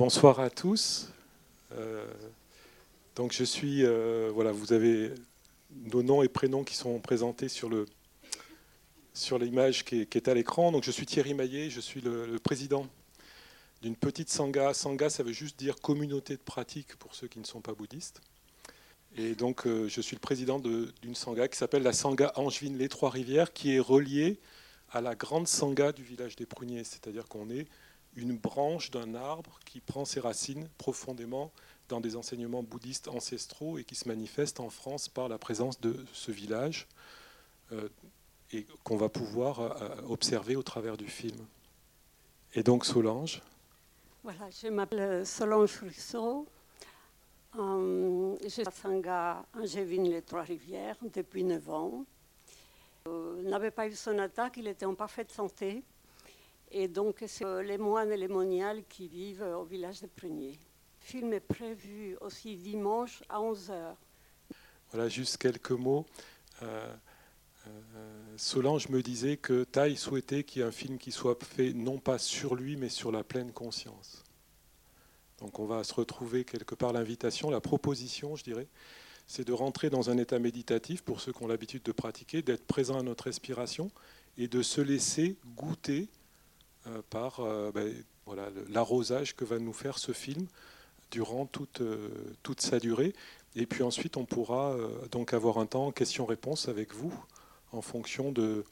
Bonsoir à tous. Euh, donc je suis, euh, voilà, vous avez nos noms et prénoms qui sont présentés sur l'image qui, est à l'écran. Donc je suis Thierry Maillet, je suis le, président d'une petite sangha. Sangha, ça veut juste dire communauté de pratique pour ceux qui ne sont pas bouddhistes. Et donc euh, je suis le président d'une sangha qui s'appelle la sangha Angevine les Trois Rivières, qui est reliée à la grande sangha du village des Pruniers, c'est-à-dire qu'on est une branche d'un arbre qui prend ses racines profondément dans des enseignements bouddhistes ancestraux et qui se manifeste en France par la présence de ce village euh, et qu'on va pouvoir euh, observer au travers du film. Et donc Solange Voilà, je m'appelle Solange Rousseau. Euh, je suis à les Trois-Rivières depuis 9 ans. Euh, n'avait pas eu son attaque, il était en parfaite santé. Et donc, c'est les moines et les moniales qui vivent au village de Prunier. Le film est prévu aussi dimanche à 11h. Voilà, juste quelques mots. Euh, euh, Solange me disait que Taille souhaitait qu'il y ait un film qui soit fait non pas sur lui, mais sur la pleine conscience. Donc on va se retrouver quelque part l'invitation, la proposition, je dirais, c'est de rentrer dans un état méditatif pour ceux qui ont l'habitude de pratiquer, d'être présent à notre respiration et de se laisser goûter euh, par euh, ben, l'arrosage que va nous faire ce film durant toute, euh, sa durée. Et puis ensuite, on pourra donc avoir un temps question-réponse avec vous en fonction de,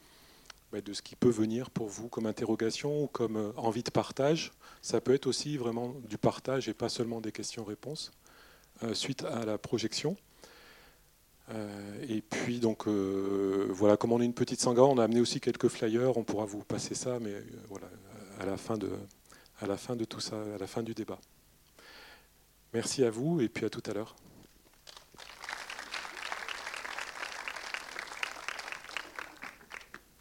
ben, de ce qui peut venir pour vous comme interrogation ou comme envie de partage. Ça peut être aussi vraiment du partage et pas seulement des questions-réponses suite à la projection. Et puis donc voilà, comme on est une petite sangha, on a amené aussi quelques flyers. On pourra vous passer ça, mais voilà, à la fin de, à la fin de tout ça, à la fin du débat. Merci à vous et puis à tout à l'heure.